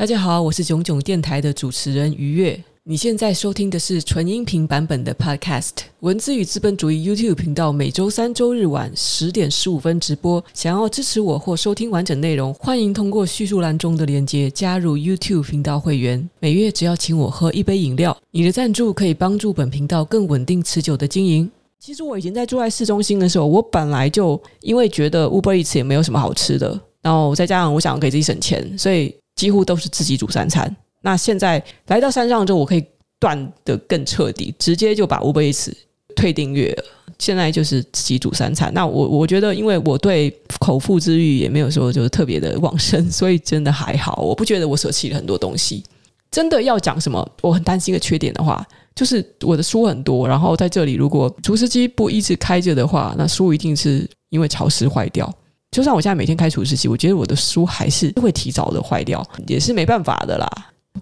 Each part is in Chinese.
大家好，我是囧囧电台的主持人于月。你现在收听的是纯音频版本的 Podcast《文字与资本主义》YouTube 频道，每周三、周日晚十点十五分直播。想要支持我或收听完整内容，欢迎通过叙述栏中的链接加入 YouTube 频道会员。每月只要请我喝一杯饮料，你的赞助可以帮助本频道更稳定持久的经营。其实我以前在住在市中心的时候，我本来就因为觉得 Uber Eats 也没有什么好吃的，然后再加上我想要给自己省钱，所以。几乎都是自己煮三餐。那现在来到山上之后，我可以断的更彻底，直接就把 Uber Eats 退订阅了。现在就是自己煮三餐。那我我觉得，因为我对口腹之欲也没有说就是特别的旺盛，所以真的还好。我不觉得我舍弃了很多东西。真的要讲什么，我很担心一个缺点的话，就是我的书很多。然后在这里，如果除湿机不一直开着的话，那书一定是因为潮湿坏掉。就算我现在每天开除湿机，我觉得我的书还是会提早的坏掉，也是没办法的啦。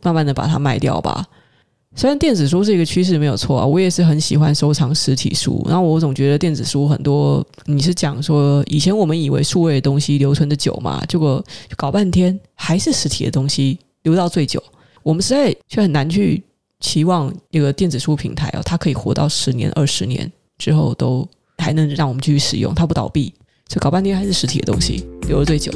慢慢的把它卖掉吧。虽然电子书是一个趋势没有错啊，我也是很喜欢收藏实体书。然后我总觉得电子书很多，你是讲说以前我们以为数位的东西留存的久嘛，结果搞半天还是实体的东西留到最久。我们实在却很难去期望一个电子书平台哦，它可以活到十年、二十年之后都还能让我们继续使用，它不倒闭。就搞半天还是实体的东西留了最久。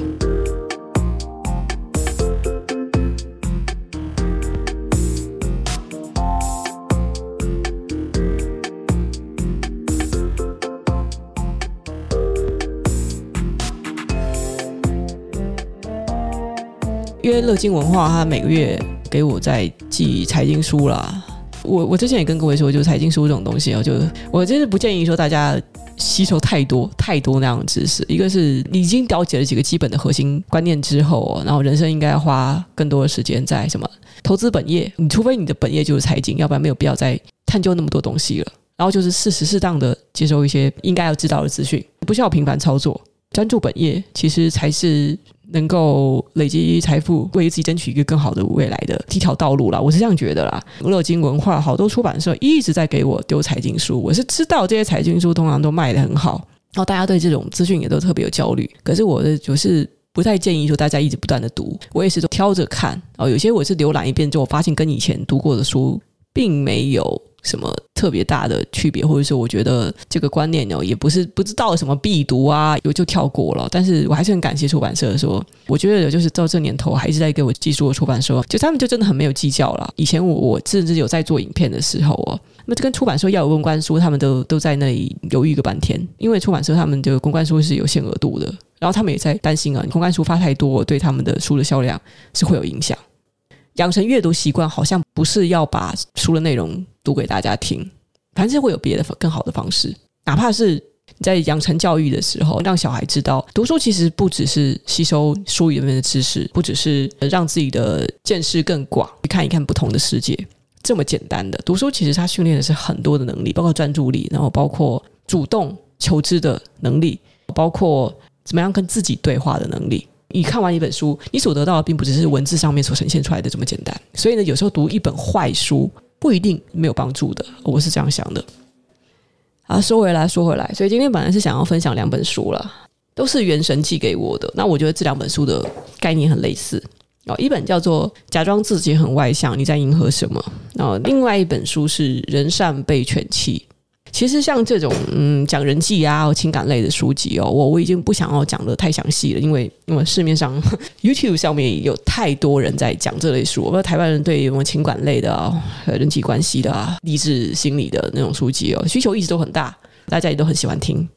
因为乐金文化，它每个月给我在寄财经书啦。我我之前也跟各位说，就是财经书这种东西哦，就我真是不建议说大家。吸收太多太多那样的知识，一个是你已经了解了几个基本的核心观念之后，然后人生应该要花更多的时间在什么投资本业，你除非你的本业就是财经，要不然没有必要再探究那么多东西了。然后就是适时适当的接收一些应该要知道的资讯，不需要频繁操作，专注本业其实才是。能够累积财富，为自己争取一个更好的未来的一条道路啦，我是这样觉得啦。乐金文化好多出版社一直在给我丢财经书，我是知道这些财经书通常都卖得很好，然后大家对这种资讯也都特别有焦虑。可是我的就是不太建议说大家一直不断的读，我也是都挑着看。然后有些我是浏览一遍之后，我发现跟以前读过的书并没有。什么特别大的区别，或者说我觉得这个观念呢，也不是不知道什么必读啊，有就跳过了。但是我还是很感谢出版社说，我觉得就是到这年头还是在给我寄书的出版社，就他们就真的很没有计较了。以前我我甚至有在做影片的时候哦，那这跟出版社要有公关书，他们都都在那里犹豫个半天，因为出版社他们的公关书是有限额度的，然后他们也在担心啊，公关书发太多，对他们的书的销量是会有影响。养成阅读习惯，好像不是要把书的内容读给大家听，反正会有别的更好的方式。哪怕是你在养成教育的时候，让小孩知道，读书其实不只是吸收书里面的知识，不只是让自己的见识更广，去看一看不同的世界这么简单的。读书其实它训练的是很多的能力，包括专注力，然后包括主动求知的能力，包括怎么样跟自己对话的能力。你看完一本书，你所得到的并不只是文字上面所呈现出来的这么简单。所以呢，有时候读一本坏书不一定没有帮助的，我是这样想的。啊，说回来，说回来，所以今天本来是想要分享两本书了，都是元神寄给我的。那我觉得这两本书的概念很类似哦，一本叫做《假装自己很外向，你在迎合什么》，然后另外一本书是《人善被犬欺》。其实像这种嗯讲人际啊、情感类的书籍哦，我我已经不想要讲得太详细了，因为因为市面上 YouTube 上面有太多人在讲这类书。我不知道台湾人对什么情感类的啊、人际关系的啊、励志心理的那种书籍哦，需求一直都很大，大家也都很喜欢听。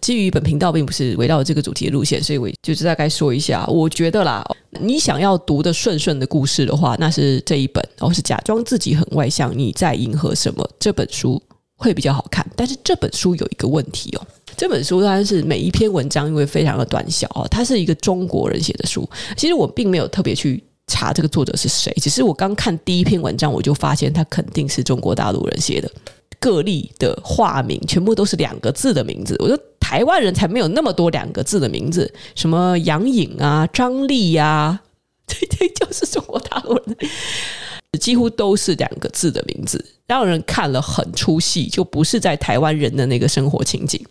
基于本频道并不是围绕这个主题的路线，所以我就是大概说一下，我觉得啦，你想要读的顺顺的故事的话，那是这一本，然后是假装自己很外向，你在迎合什么这本书。会比较好看，但是这本书有一个问题哦。这本书当然是每一篇文章因为非常的短小哦，它是一个中国人写的书。其实我并没有特别去查这个作者是谁，只是我刚看第一篇文章，我就发现他肯定是中国大陆人写的。个例的化名全部都是两个字的名字，我说台湾人才没有那么多两个字的名字，什么杨颖啊、张丽呀、啊，这这就是中国大陆人。几乎都是两个字的名字，让人看了很出戏，就不是在台湾人的那个生活情景。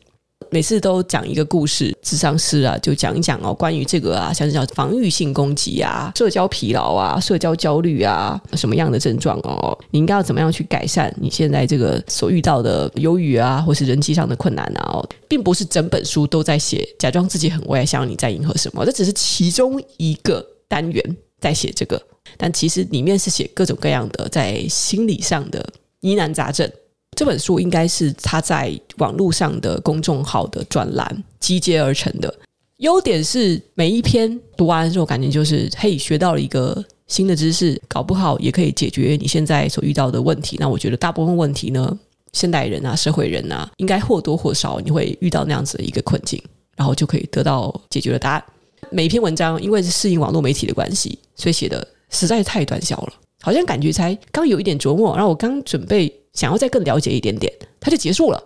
每次都讲一个故事，智商师啊就讲一讲哦，关于这个啊，像是叫防御性攻击啊、社交疲劳啊、社交焦虑啊，什么样的症状哦，你应该要怎么样去改善你现在这个所遇到的忧郁啊，或是人际上的困难啊？哦，并不是整本书都在写，假装自己很外向，你在迎合什么？这只是其中一个单元在写这个，但其实里面是写各种各样的在心理上的疑难杂症。这本书应该是他在网络上的公众号的专栏集结而成的。优点是每一篇读完之后，感觉就是嘿，学到了一个新的知识，搞不好也可以解决你现在所遇到的问题。那我觉得大部分问题呢，现代人啊、社会人啊，应该或多或少你会遇到那样子的一个困境，然后就可以得到解决的答案。每一篇文章因为是适应网络媒体的关系，所以写的实在是太短小了，好像感觉才刚有一点琢磨，然后我刚准备。想要再更了解一点点，它就结束了。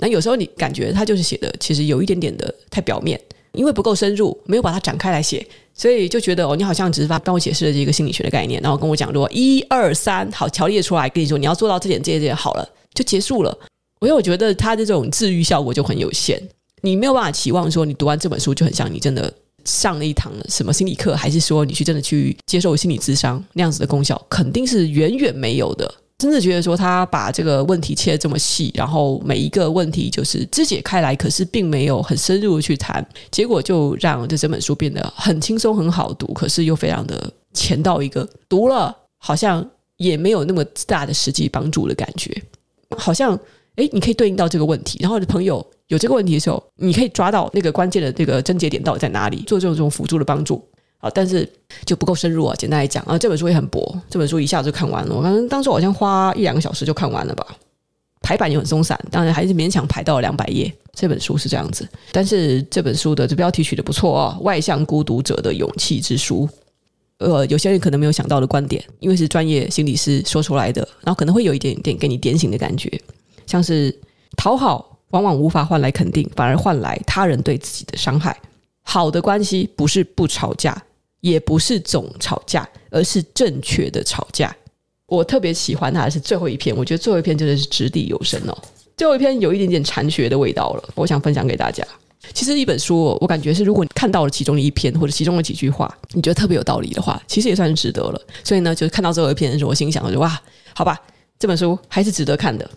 那有时候你感觉它就是写的，其实有一点点的太表面，因为不够深入，没有把它展开来写，所以就觉得哦，你好像只是把帮我解释了这个心理学的概念，然后跟我讲说一二三，好，条列出来，跟你说你要做到这点、这点、这点，好了，就结束了。因为我觉得它的这种治愈效果就很有限，你没有办法期望说你读完这本书就很像你真的上了一堂什么心理课，还是说你去真的去接受心理咨商那样子的功效，肯定是远远没有的。真的觉得说他把这个问题切得这么细，然后每一个问题就是肢解开来，可是并没有很深入的去谈，结果就让这整本书变得很轻松、很好读，可是又非常的浅到一个读了好像也没有那么大的实际帮助的感觉。好像诶，你可以对应到这个问题，然后你的朋友有这个问题的时候，你可以抓到那个关键的这个症结点到底在哪里，做这种这种辅助的帮助。好，但是就不够深入啊。简单来讲啊，这本书也很薄，这本书一下子就看完了。我刚刚当时好像花一两个小时就看完了吧。排版也很松散，当然还是勉强排到了两百页。这本书是这样子，但是这本书的这标题取得不错哦，《外向孤独者的勇气之书》。呃，有些人可能没有想到的观点，因为是专业心理师说出来的，然后可能会有一点点给你点醒的感觉，像是讨好往往无法换来肯定，反而换来他人对自己的伤害。好的关系不是不吵架，也不是总吵架，而是正确的吵架。我特别喜欢它的是最后一篇，我觉得最后一篇真的是掷地有声哦。最后一篇有一点点禅学的味道了，我想分享给大家。其实一本书，我感觉是如果你看到了其中的一篇或者其中的几句话，你觉得特别有道理的话，其实也算是值得了。所以呢，就是看到最后一篇的时候，我心想我就哇，好吧，这本书还是值得看的。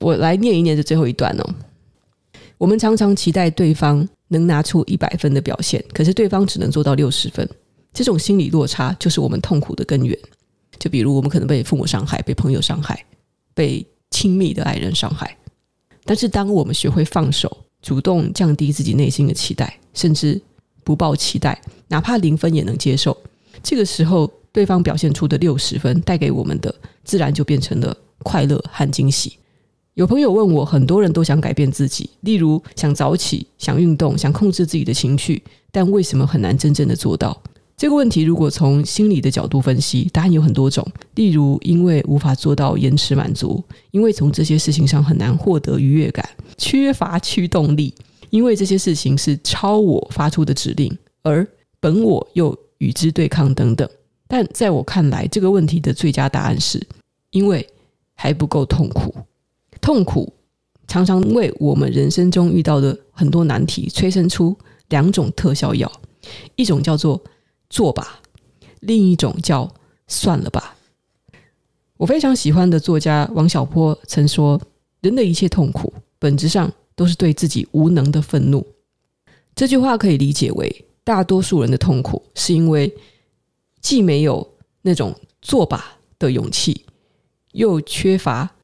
我来念一念这最后一段哦。我们常常期待对方。能拿出一百分的表现，可是对方只能做到六十分，这种心理落差就是我们痛苦的根源。就比如我们可能被父母伤害、被朋友伤害、被亲密的爱人伤害，但是当我们学会放手，主动降低自己内心的期待，甚至不抱期待，哪怕零分也能接受，这个时候对方表现出的六十分带给我们的，自然就变成了快乐和惊喜。有朋友问我，很多人都想改变自己，例如想早起、想运动、想控制自己的情绪，但为什么很难真正的做到？这个问题如果从心理的角度分析，答案有很多种。例如，因为无法做到延迟满足，因为从这些事情上很难获得愉悦感，缺乏驱动力，因为这些事情是超我发出的指令，而本我又与之对抗等等。但在我看来，这个问题的最佳答案是因为还不够痛苦。痛苦常常为我们人生中遇到的很多难题催生出两种特效药，一种叫做做吧，另一种叫算了吧。我非常喜欢的作家王小波曾说：“人的一切痛苦，本质上都是对自己无能的愤怒。”这句话可以理解为，大多数人的痛苦是因为既没有那种做吧的勇气，又缺乏。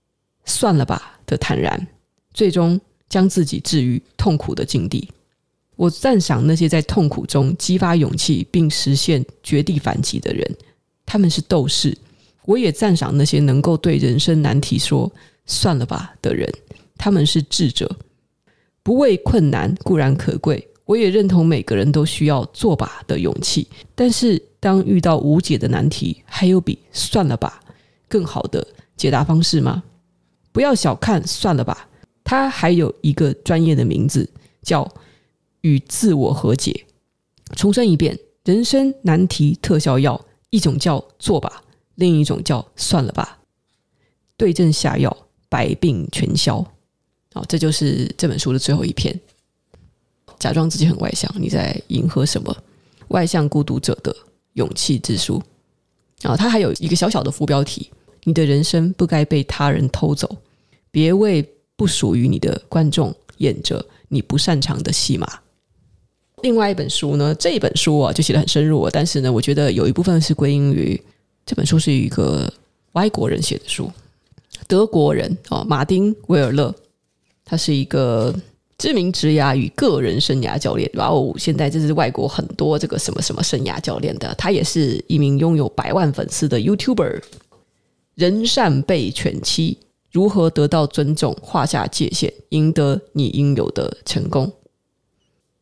算了吧的坦然，最终将自己置于痛苦的境地。我赞赏那些在痛苦中激发勇气并实现绝地反击的人，他们是斗士。我也赞赏那些能够对人生难题说“算了吧”的人，他们是智者。不畏困难固然可贵，我也认同每个人都需要做吧的勇气。但是，当遇到无解的难题，还有比“算了吧”更好的解答方式吗？不要小看，算了吧。它还有一个专业的名字，叫与自我和解。重申一遍，人生难题特效药，一种叫做吧，另一种叫算了吧。对症下药，百病全消。好，这就是这本书的最后一篇。假装自己很外向，你在迎合什么？外向孤独者的勇气之书。然后它还有一个小小的副标题：你的人生不该被他人偷走，别为不属于你的观众演着你不擅长的戏码。另外一本书呢，这本书啊就写得很深入，但是呢，我觉得有一部分是归因于这本书是一个外国人写的书，德国人啊，马丁·维尔勒，他是一个。知名职涯与个人生涯教练，哇哦现在这是外国很多这个什么什么生涯教练的，他也是一名拥有百万粉丝的 YouTuber。人善被犬欺，如何得到尊重？划下界限，赢得你应有的成功。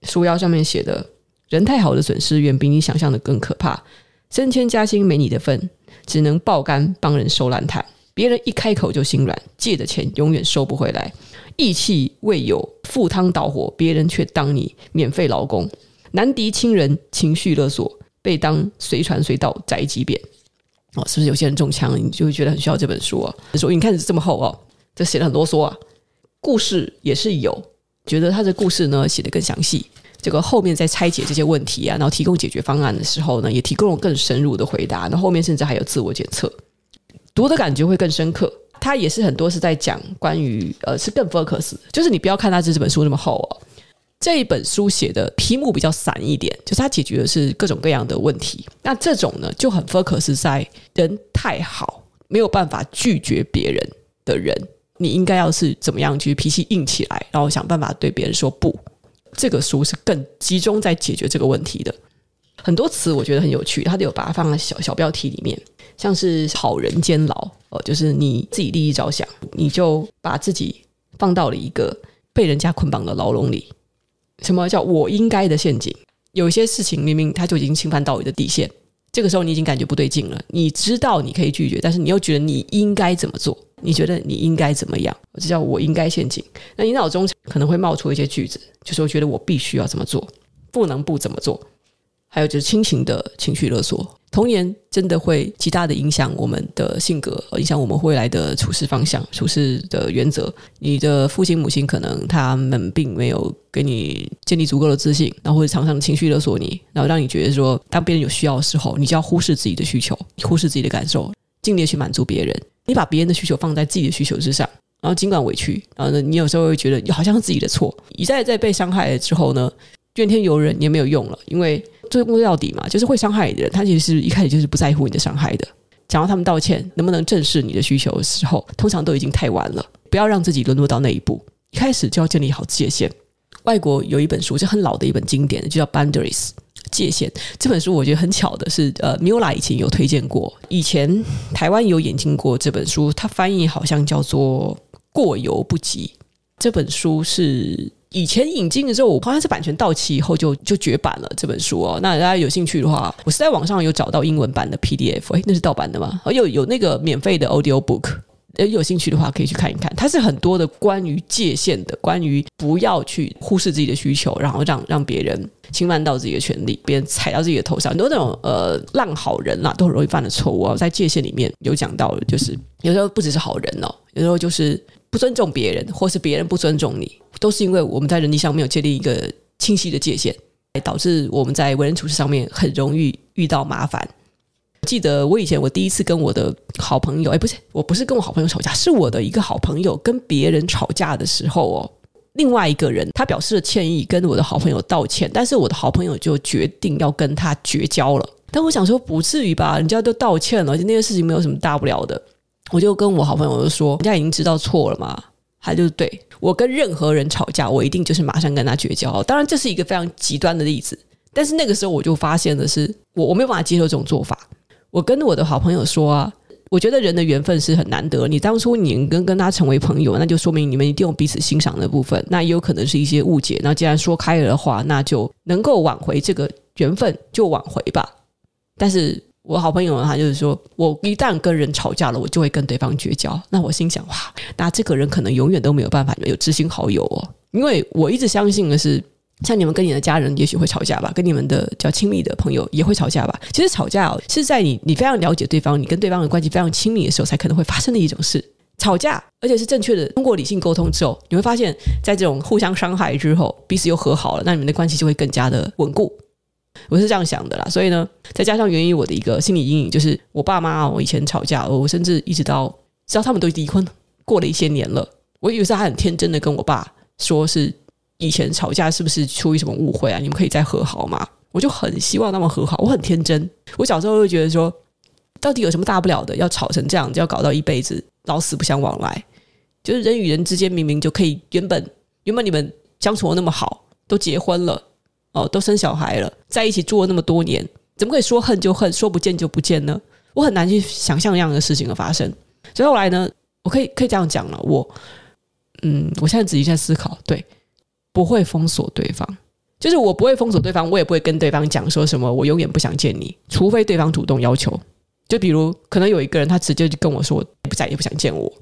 书腰上面写的：人太好的损失远比你想象的更可怕。升迁加薪没你的份，只能爆肝帮人收烂摊。别人一开口就心软，借的钱永远收不回来。义气未有，赴汤蹈火，别人却当你免费劳工，难敌亲人，情绪勒索，被当随传随到宅急便。哦，是不是有些人中枪，你就会觉得很需要这本书啊？说你看这么厚哦，这写的很啰嗦啊。故事也是有，觉得他的故事呢写的更详细。这个后面在拆解这些问题啊，然后提供解决方案的时候呢，也提供了更深入的回答。那后面甚至还有自我检测，读的感觉会更深刻。他也是很多是在讲关于呃，是更 focus，就是你不要看他这这本书那么厚哦。这一本书写的题目比较散一点，就是它解决的是各种各样的问题。那这种呢就很 focus 在人太好，没有办法拒绝别人的人，你应该要是怎么样去脾气硬起来，然后想办法对别人说不。这个书是更集中在解决这个问题的。很多词我觉得很有趣，他都有把它放在小小标题里面。像是好人监牢哦，就是你自己利益着想，你就把自己放到了一个被人家捆绑的牢笼里。什么叫我应该的陷阱？有些事情明明他就已经侵犯到你的底线，这个时候你已经感觉不对劲了。你知道你可以拒绝，但是你又觉得你应该怎么做？你觉得你应该怎么样？这叫我应该陷阱。那你脑中可能会冒出一些句子，就是我觉得我必须要怎么做，不能不怎么做。还有就是亲情的情绪勒索，童年真的会极大的影响我们的性格，影响我们未来的处事方向、处事的原则。你的父亲母亲可能他们并没有给你建立足够的自信，然后会常常情绪勒索你，然后让你觉得说，当别人有需要的时候，你就要忽视自己的需求，忽视自己的感受，尽力去满足别人。你把别人的需求放在自己的需求之上，然后尽管委屈，然后呢，你有时候会觉得好像是自己的错。一再再被伤害了之后呢，怨天尤人也没有用了，因为。追根到底嘛，就是会伤害你的人，他其实是一开始就是不在乎你的伤害的。想要他们道歉，能不能正视你的需求的时候，通常都已经太晚了。不要让自己沦落到那一步，一开始就要建立好界限。外国有一本书，是很老的一本经典，就叫《Boundaries》界限。这本书我觉得很巧的是，呃，Miula 以前有推荐过，以前台湾有引进过这本书，它翻译好像叫做《过犹不及》。这本书是。以前引进的时候，我好像是版权到期以后就就绝版了这本书哦。那大家有兴趣的话，我是在网上有找到英文版的 PDF，诶，那是盗版的吗？有有那个免费的 Audio Book，有兴趣的话可以去看一看。它是很多的关于界限的，关于不要去忽视自己的需求，然后让让别人侵犯到自己的权利，别人踩到自己的头上，很多那种呃烂好人啦，都很容易犯的错误哦。在界限里面有讲到，就是有时候不只是好人哦，有时候就是不尊重别人，或是别人不尊重你。都是因为我们在人际上没有建立一个清晰的界限，导致我们在为人处事上面很容易遇到麻烦。记得我以前我第一次跟我的好朋友，哎，不是，我不是跟我好朋友吵架，是我的一个好朋友跟别人吵架的时候哦，另外一个人他表示了歉意，跟我的好朋友道歉，但是我的好朋友就决定要跟他绝交了。但我想说，不至于吧？人家都道歉了，而且那件事情没有什么大不了的。我就跟我好朋友就说，人家已经知道错了嘛，他就对。我跟任何人吵架，我一定就是马上跟他绝交。当然，这是一个非常极端的例子。但是那个时候，我就发现的是，我我没有办法接受这种做法。我跟我的好朋友说啊，我觉得人的缘分是很难得。你当初你跟跟他成为朋友，那就说明你们一定有彼此欣赏的部分。那也有可能是一些误解。那既然说开了的话，那就能够挽回这个缘分，就挽回吧。但是。我好朋友他就是说，我一旦跟人吵架了，我就会跟对方绝交。那我心想，哇，那这个人可能永远都没有办法有知心好友哦。因为我一直相信的是，像你们跟你的家人也许会吵架吧，跟你们的较亲密的朋友也会吵架吧。其实吵架哦，是在你你非常了解对方，你跟对方的关系非常亲密的时候，才可能会发生的一种事。吵架，而且是正确的通过理性沟通之后，你会发现在这种互相伤害之后，彼此又和好了，那你们的关系就会更加的稳固。我是这样想的啦。所以呢，再加上源于我的一个心理阴影，就是我爸妈，我以前吵架，我甚至一直到直到他们都离婚，过了一些年了，我以为是他很天真的跟我爸说，是以前吵架是不是出于什么误会啊？你们可以再和好吗？我就很希望他们和好，我很天真。我小时候会觉得说，到底有什么大不了的？要吵成这样，就要搞到一辈子老死不相往来？就是人与人之间明明就可以，原本原本你们相处的那么好，都结婚了哦，都生小孩了，在一起住了那么多年，怎么可以说恨就恨，说不见就不见呢？我很难去想象这样的事情的发生。所以后来呢，我可以可以这样讲了，我嗯，我现在仔细在思考，对，不会封锁对方。就是我不会封锁对方，我也不会跟对方讲说什么，我永远不想见你，除非对方主动要求。就比如可能有一个人，他直接就跟我说，不再也不想见我，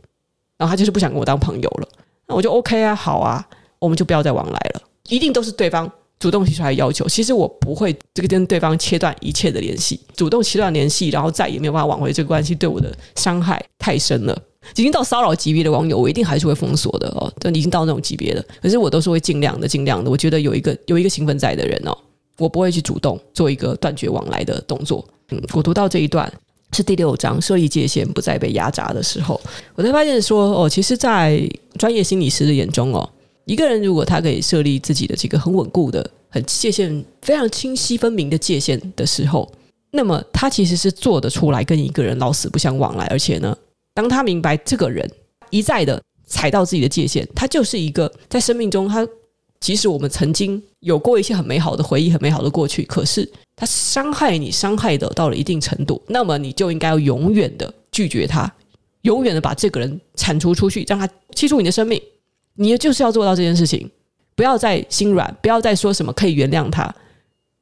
然后他就是不想跟我当朋友了，那我就 OK 啊，好啊，我们就不要再往来了。一定都是对方主动提出来要求，其实我不会这个跟对方切断一切的联系，主动切断联系，然后再也没有办法挽回这个关系，对我的伤害太深了。已经到骚扰级别的网友，我一定还是会封锁的哦。都已经到那种级别了，可是我都是会尽量的、尽量的。我觉得有一个有一个兴奋在的人哦，我不会去主动做一个断绝往来的动作。嗯，我读到这一段是第六章，设立界限，不再被压榨的时候，我才发现说哦，其实，在专业心理师的眼中哦，一个人如果他可以设立自己的这个很稳固的、很界限非常清晰分明的界限的时候，那么他其实是做得出来跟一个人老死不相往来，而且呢。当他明白这个人一再的踩到自己的界限，他就是一个在生命中，他即使我们曾经有过一些很美好的回忆、很美好的过去，可是他伤害你，伤害的到了一定程度，那么你就应该要永远的拒绝他，永远的把这个人铲除出去，让他弃出你的生命。你就是要做到这件事情，不要再心软，不要再说什么可以原谅他，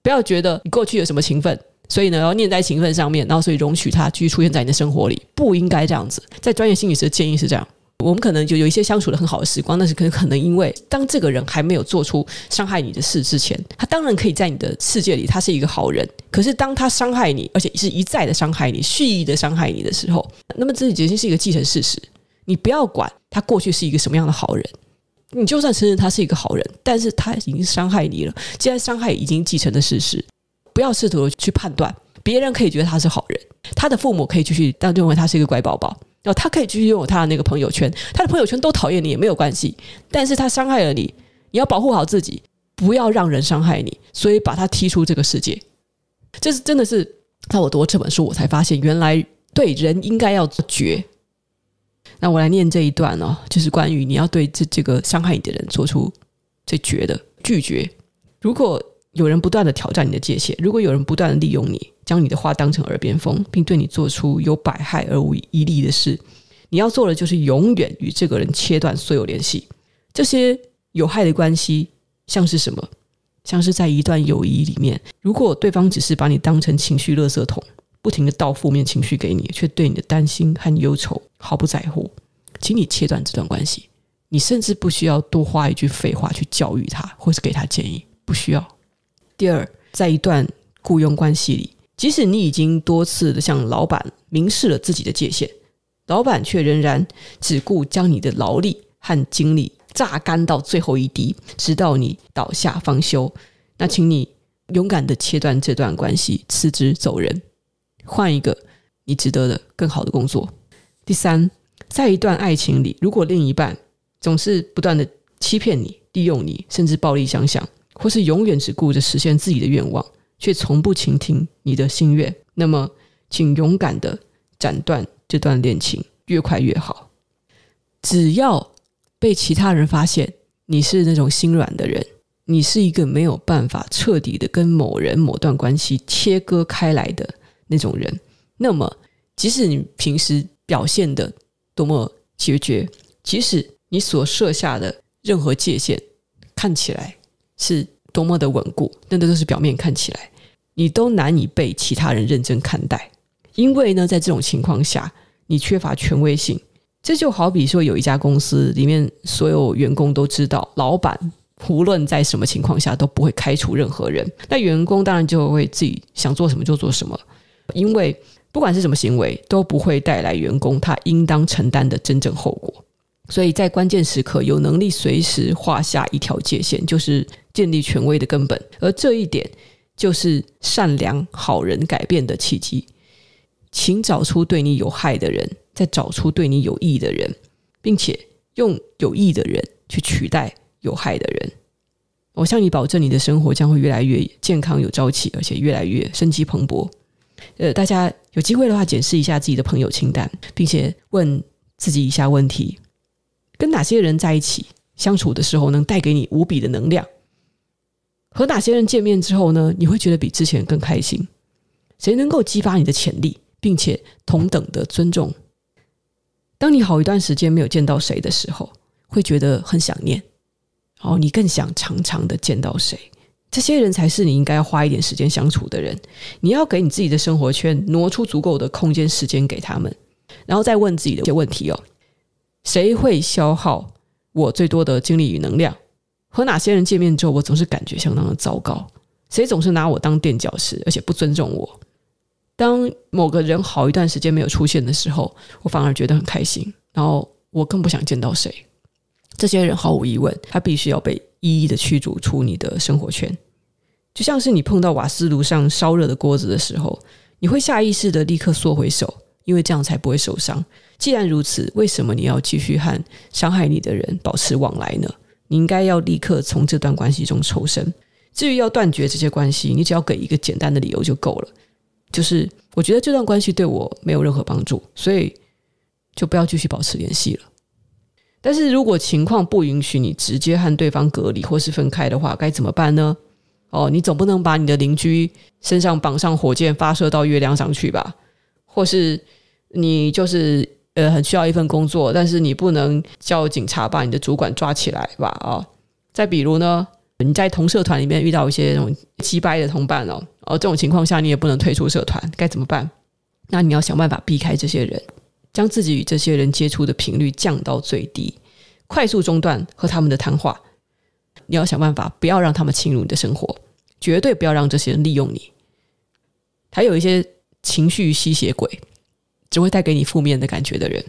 不要觉得你过去有什么情分。所以呢，要念在情分上面，然后所以容许他继续出现在你的生活里，不应该这样子。在专业心理师的建议是这样，我们可能就有一些相处的很好的时光，但是可可能因为当这个人还没有做出伤害你的事之前，他当然可以在你的世界里，他是一个好人。可是当他伤害你，而且是一再的伤害你，蓄意的伤害你的时候，那么这已经是一个既成事实。你不要管他过去是一个什么样的好人，你就算承认他是一个好人，但是他已经伤害你了，既然伤害已经既成的事实。不要试图去判断，别人可以觉得他是好人，他的父母可以继续当认为他是一个乖宝宝，然后他可以继续拥有他的那个朋友圈，他的朋友圈都讨厌你也没有关系，但是他伤害了你，你要保护好自己，不要让人伤害你，所以把他踢出这个世界。这是真的是在我读这本书，我才发现原来对人应该要绝。那我来念这一段哦，就是关于你要对这这个伤害你的人做出最绝的拒绝。如果有人不断的挑战你的界限，如果有人不断的利用你，将你的话当成耳边风，并对你做出有百害而无一利的事，你要做的就是永远与这个人切断所有联系。这些有害的关系像是什么？像是在一段友谊里面，如果对方只是把你当成情绪垃圾桶，不停的倒负面情绪给你，却对你的担心和忧愁毫不在乎，请你切断这段关系。你甚至不需要多花一句废话去教育他，或是给他建议，不需要。第二，在一段雇佣关系里，即使你已经多次的向老板明示了自己的界限，老板却仍然只顾将你的劳力和精力榨干到最后一滴，直到你倒下方休。那请你勇敢的切断这段关系，辞职走人，换一个你值得的更好的工作。第三，在一段爱情里，如果另一半总是不断的欺骗你、利用你，甚至暴力相向。或是永远只顾着实现自己的愿望，却从不倾听你的心愿，那么，请勇敢的斩断这段恋情，越快越好。只要被其他人发现你是那种心软的人，你是一个没有办法彻底的跟某人某段关系切割开来的那种人，那么，即使你平时表现得多么决绝，即使你所设下的任何界限看起来。是多么的稳固，那都是表面看起来，你都难以被其他人认真看待。因为呢，在这种情况下，你缺乏权威性。这就好比说，有一家公司里面所有员工都知道，老板无论在什么情况下都不会开除任何人，那员工当然就会自己想做什么就做什么。因为不管是什么行为，都不会带来员工他应当承担的真正后果。所以在关键时刻，有能力随时划下一条界限，就是建立权威的根本。而这一点，就是善良好人改变的契机。请找出对你有害的人，再找出对你有益的人，并且用有益的人去取代有害的人。我向你保证，你的生活将会越来越健康、有朝气，而且越来越生机蓬勃。呃，大家有机会的话，检视一下自己的朋友清单，并且问自己以下问题。跟哪些人在一起相处的时候，能带给你无比的能量？和哪些人见面之后呢，你会觉得比之前更开心？谁能够激发你的潜力，并且同等的尊重？当你好一段时间没有见到谁的时候，会觉得很想念，然后你更想常常的见到谁？这些人才是你应该要花一点时间相处的人。你要给你自己的生活圈挪出足够的空间时间给他们，然后再问自己的一些问题哦。谁会消耗我最多的精力与能量？和哪些人见面之后，我总是感觉相当的糟糕？谁总是拿我当垫脚石，而且不尊重我？当某个人好一段时间没有出现的时候，我反而觉得很开心。然后我更不想见到谁。这些人毫无疑问，他必须要被一一的驱逐出你的生活圈。就像是你碰到瓦斯炉上烧热的锅子的时候，你会下意识的立刻缩回手。因为这样才不会受伤。既然如此，为什么你要继续和伤害你的人保持往来呢？你应该要立刻从这段关系中抽身。至于要断绝这些关系，你只要给一个简单的理由就够了，就是我觉得这段关系对我没有任何帮助，所以就不要继续保持联系了。但是如果情况不允许你直接和对方隔离或是分开的话，该怎么办呢？哦，你总不能把你的邻居身上绑上火箭发射到月亮上去吧？或是？你就是呃很需要一份工作，但是你不能叫警察把你的主管抓起来吧？啊、哦，再比如呢，你在同社团里面遇到一些那种鸡掰的同伴哦，哦这种情况下你也不能退出社团，该怎么办？那你要想办法避开这些人，将自己与这些人接触的频率降到最低，快速中断和他们的谈话。你要想办法不要让他们侵入你的生活，绝对不要让这些人利用你。还有一些情绪吸血鬼。只会带给你负面的感觉的人，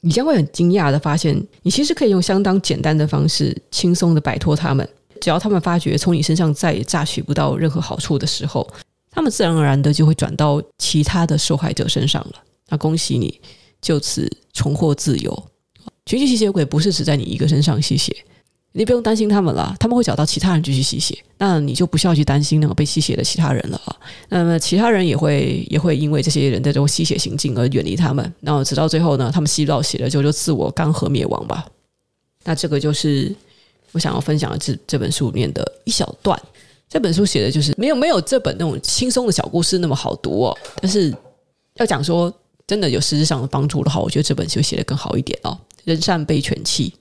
你将会很惊讶的发现，你其实可以用相当简单的方式，轻松的摆脱他们。只要他们发觉从你身上再也榨取不到任何好处的时候，他们自然而然的就会转到其他的受害者身上了。那恭喜你，就此重获自由。情绪吸血鬼不是只在你一个身上吸血。你不用担心他们了，他们会找到其他人继续吸血，那你就不需要去担心那个被吸血的其他人了啊。那么其他人也会也会因为这些人的这种吸血行径而远离他们，然后直到最后呢，他们吸到血了，就就自我干涸灭亡吧。那这个就是我想要分享的这这本书里面的一小段。这本书写的就是没有没有这本那种轻松的小故事那么好读哦，但是要讲说真的有实质上的帮助的话，我觉得这本书写得更好一点哦。人善被犬欺。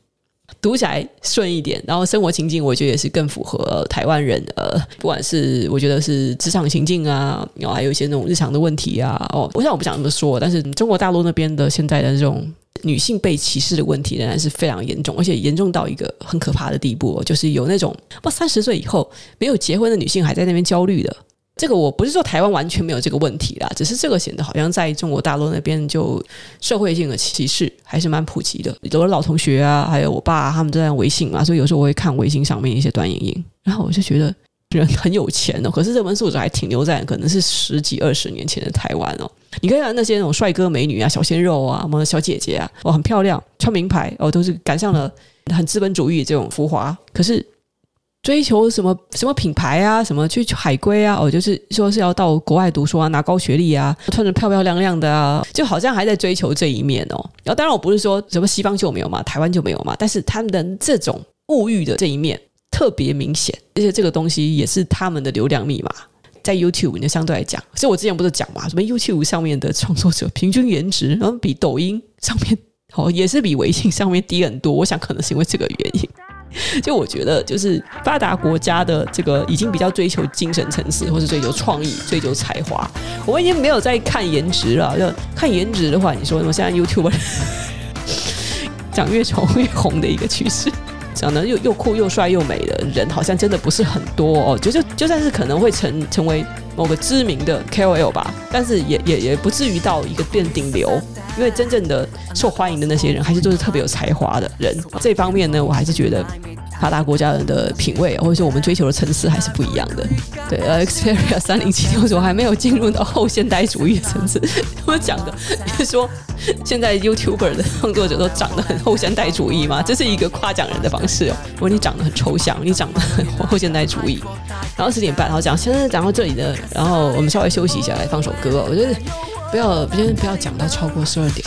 读起来顺一点，然后生活情境我觉得也是更符合台湾人呃，不管是我觉得是职场情境啊，然后还有一些那种日常的问题啊。哦，我想我不想这么说，但是中国大陆那边的现在的这种女性被歧视的问题仍然是非常严重，而且严重到一个很可怕的地步，就是有那种不三十岁以后没有结婚的女性还在那边焦虑的。这个我不是说台湾完全没有这个问题啦，只是这个显得好像在中国大陆那边就社会性的歧视还是蛮普及的。有的老同学啊，还有我爸他们都在微信嘛，所以有时候我会看微信上面一些短影音，然后我就觉得人很有钱哦。可是这本书还停留在可能是十几二十年前的台湾哦。你看看那些那种帅哥美女啊、小鲜肉啊、什么小姐姐啊，哦，很漂亮，穿名牌哦，都是赶上了很资本主义这种浮华。可是。追求什么什么品牌啊，什么去海归啊，哦，就是说是要到国外读书啊，拿高学历啊，穿着漂漂亮亮的啊，就好像还在追求这一面哦。然后当然我不是说什么西方就没有嘛，台湾就没有嘛，但是他们的这种物欲的这一面特别明显，而且这个东西也是他们的流量密码。在 YouTube 呢，相对来讲，所以我之前不是讲嘛，什么 YouTube 上面的创作者平均颜值，然后比抖音上面哦，也是比微信上面低很多。我想可能是因为这个原因。就我觉得，就是发达国家的这个已经比较追求精神层次，或是追求创意、追求才华。我已经没有在看颜值了。就看颜值的话，你说什么？现在 YouTube 长越丑越红的一个趋势，长得又又酷又帅又美的人，好像真的不是很多哦。就就就算是可能会成成为某个知名的 KOL 吧，但是也也也不至于到一个变顶流，因为真正的受欢迎的那些人，还是都是特别有才华的人。这方面呢，我还是觉得发达国家人的品味，或者说我们追求的层次还是不一样的。对，呃，Xperia 三零七六，我还没有进入到后现代主义的层次。我讲的，你是说现在 YouTuber 的创作者都长得很后现代主义吗？这是一个夸奖人的方式哦。如果你长得很抽象，你长得很后现代主义。然后十点半，然后讲，现在讲到这里呢，然后我们稍微休息一下，来放首歌。我觉得不要，先不要讲到超过十二点。